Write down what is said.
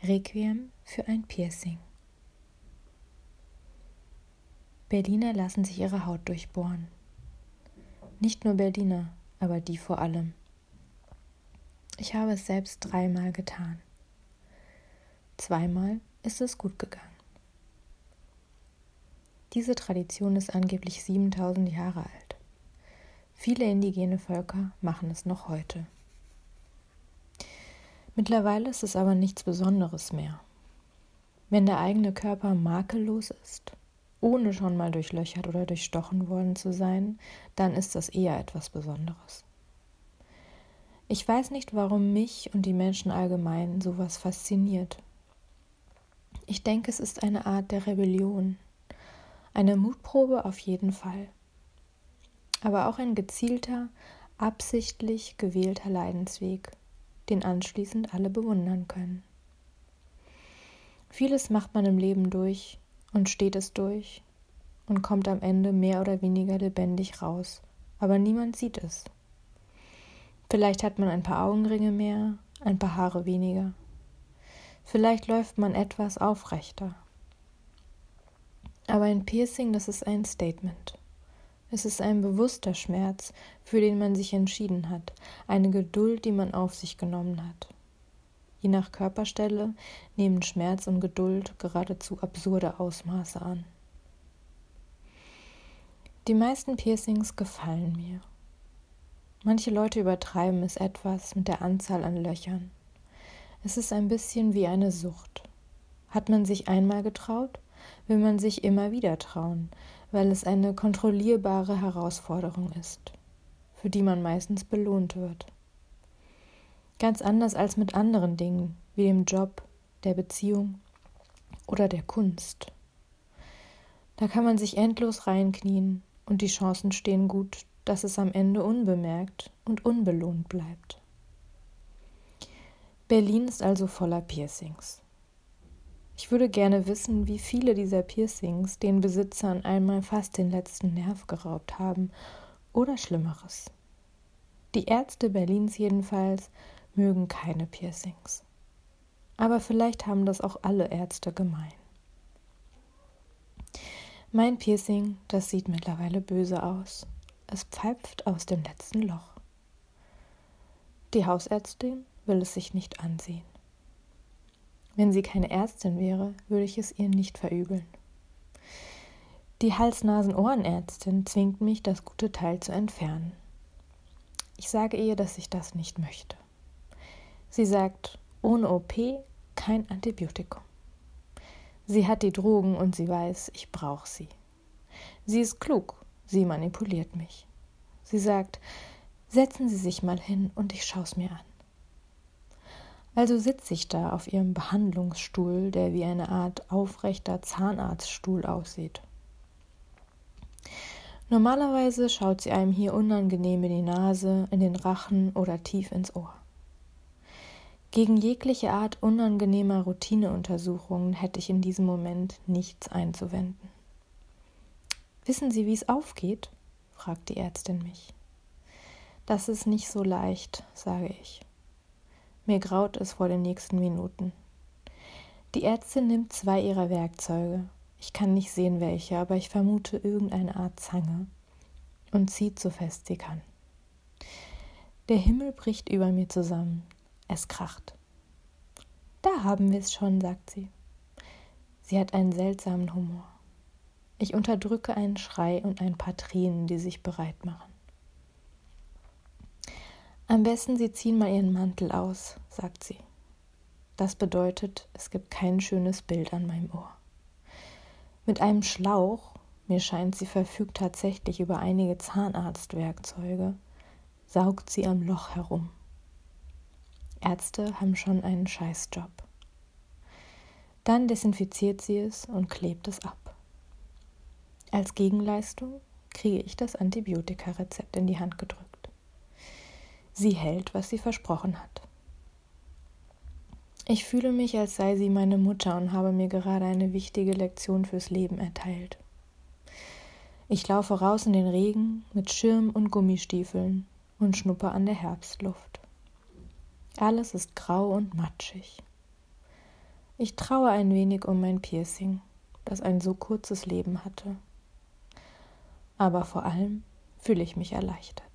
Requiem für ein Piercing. Berliner lassen sich ihre Haut durchbohren. Nicht nur Berliner, aber die vor allem. Ich habe es selbst dreimal getan. Zweimal ist es gut gegangen. Diese Tradition ist angeblich 7000 Jahre alt. Viele indigene Völker machen es noch heute. Mittlerweile ist es aber nichts Besonderes mehr. Wenn der eigene Körper makellos ist, ohne schon mal durchlöchert oder durchstochen worden zu sein, dann ist das eher etwas Besonderes. Ich weiß nicht, warum mich und die Menschen allgemein sowas fasziniert. Ich denke, es ist eine Art der Rebellion, eine Mutprobe auf jeden Fall, aber auch ein gezielter, absichtlich gewählter Leidensweg, den anschließend alle bewundern können. Vieles macht man im Leben durch und steht es durch und kommt am Ende mehr oder weniger lebendig raus, aber niemand sieht es. Vielleicht hat man ein paar Augenringe mehr, ein paar Haare weniger. Vielleicht läuft man etwas aufrechter. Aber ein Piercing, das ist ein Statement. Es ist ein bewusster Schmerz, für den man sich entschieden hat, eine Geduld, die man auf sich genommen hat. Je nach Körperstelle nehmen Schmerz und Geduld geradezu absurde Ausmaße an. Die meisten Piercings gefallen mir. Manche Leute übertreiben es etwas mit der Anzahl an Löchern. Es ist ein bisschen wie eine Sucht. Hat man sich einmal getraut, will man sich immer wieder trauen, weil es eine kontrollierbare Herausforderung ist, für die man meistens belohnt wird. Ganz anders als mit anderen Dingen, wie dem Job, der Beziehung oder der Kunst. Da kann man sich endlos reinknien und die Chancen stehen gut, dass es am Ende unbemerkt und unbelohnt bleibt. Berlin ist also voller Piercings. Ich würde gerne wissen, wie viele dieser Piercings den Besitzern einmal fast den letzten Nerv geraubt haben oder Schlimmeres. Die Ärzte Berlins jedenfalls mögen keine Piercings. Aber vielleicht haben das auch alle Ärzte gemein. Mein Piercing, das sieht mittlerweile böse aus. Es pfeift aus dem letzten Loch. Die Hausärztin will es sich nicht ansehen. Wenn sie keine Ärztin wäre, würde ich es ihr nicht verübeln. Die Hals-Nasen-Ohrenärztin zwingt mich, das gute Teil zu entfernen. Ich sage ihr, dass ich das nicht möchte. Sie sagt, ohne OP kein Antibiotikum. Sie hat die Drogen und sie weiß, ich brauche sie. Sie ist klug, sie manipuliert mich. Sie sagt, setzen Sie sich mal hin und ich schaue es mir an. Also sitze ich da auf ihrem Behandlungsstuhl, der wie eine Art aufrechter Zahnarztstuhl aussieht. Normalerweise schaut sie einem hier unangenehm in die Nase, in den Rachen oder tief ins Ohr. Gegen jegliche Art unangenehmer Routineuntersuchungen hätte ich in diesem Moment nichts einzuwenden. Wissen Sie, wie es aufgeht? fragt die Ärztin mich. Das ist nicht so leicht, sage ich. Mir graut es vor den nächsten Minuten. Die Ärztin nimmt zwei ihrer Werkzeuge. Ich kann nicht sehen welche, aber ich vermute irgendeine Art Zange und zieht so fest sie kann. Der Himmel bricht über mir zusammen. Es kracht. Da haben wir es schon, sagt sie. Sie hat einen seltsamen Humor. Ich unterdrücke einen Schrei und ein paar Tränen, die sich bereit machen. Am besten, Sie ziehen mal Ihren Mantel aus, sagt sie. Das bedeutet, es gibt kein schönes Bild an meinem Ohr. Mit einem Schlauch, mir scheint, sie verfügt tatsächlich über einige Zahnarztwerkzeuge, saugt sie am Loch herum. Ärzte haben schon einen Scheißjob. Dann desinfiziert sie es und klebt es ab. Als Gegenleistung kriege ich das Antibiotikarezept in die Hand gedrückt. Sie hält, was sie versprochen hat. Ich fühle mich, als sei sie meine Mutter und habe mir gerade eine wichtige Lektion fürs Leben erteilt. Ich laufe raus in den Regen mit Schirm und Gummistiefeln und schnuppe an der Herbstluft. Alles ist grau und matschig. Ich traue ein wenig um mein Piercing, das ein so kurzes Leben hatte. Aber vor allem fühle ich mich erleichtert.